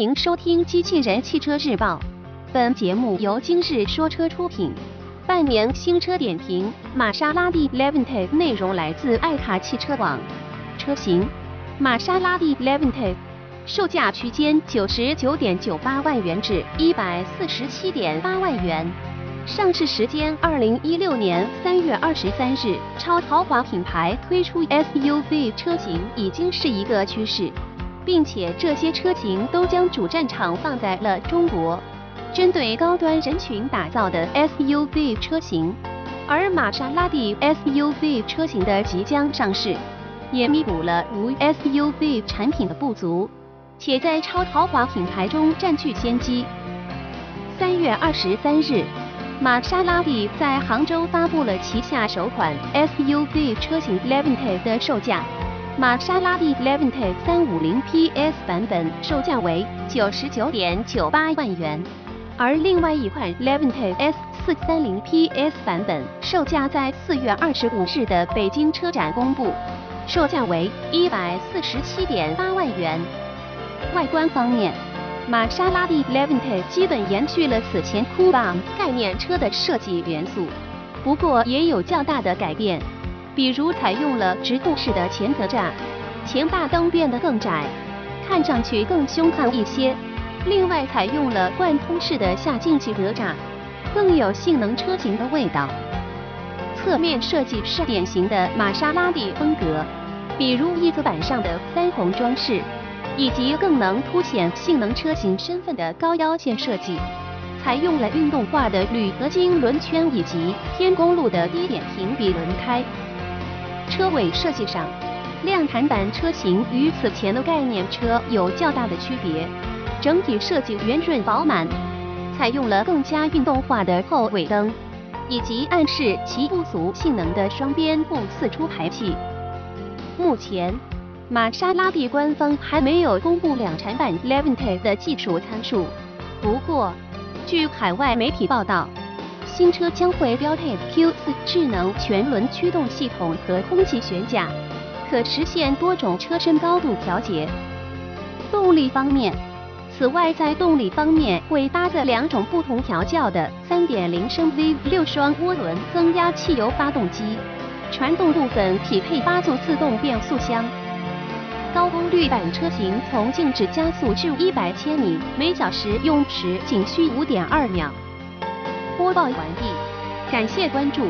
欢迎收听《机器人汽车日报》，本节目由今日说车出品。半年新车点评：玛莎拉蒂 Levante，内容来自爱卡汽车网。车型：玛莎拉蒂 Levante，售价区间九十九点九八万元至一百四十七点八万元。上市时间：二零一六年三月二十三日。超豪华品牌推出 SUV 车型已经是一个趋势。并且这些车型都将主战场放在了中国，针对高端人群打造的 SUV 车型，而玛莎拉蒂 SUV 车型的即将上市，也弥补了无 SUV 产品的不足，且在超豪华品牌中占据先机。三月二十三日，玛莎拉蒂在杭州发布了旗下首款 SUV 车型 Levante 的售价。玛莎拉蒂 Levante 350 PS 版本售价为九十九点九八万元，而另外一款 Levante S430 PS 版本售价在四月二十五日的北京车展公布，售价为一百四十七点八万元。外观方面，玛莎拉蒂 Levante 基本延续了此前 Coupe 概念车的设计元素，不过也有较大的改变。比如采用了直控式的前格栅，前大灯变得更窄，看上去更凶悍一些。另外采用了贯通式的下进气格栅，更有性能车型的味道。侧面设计是典型的玛莎拉蒂风格，比如翼子板上的腮红装饰，以及更能凸显性能车型身份的高腰线设计。采用了运动化的铝合金轮圈以及偏公路的低点平比轮胎。车尾设计上，量产版车型与此前的概念车有较大的区别，整体设计圆润饱满，采用了更加运动化的后尾灯，以及暗示其不足性能的双边不四出排气。目前，玛莎拉蒂官方还没有公布量产版 Levante 的技术参数。不过，据海外媒体报道。新车将会标配 Q4 智能全轮驱动系统和空气悬架，可实现多种车身高度调节。动力方面，此外在动力方面会搭载两种不同调教的3.0升 V6 双涡轮增压汽油发动机，传动部分匹配八速自动变速箱。高功率版车型从静止加速至100千米每小时用时仅需5.2秒。播报完毕，感谢关注。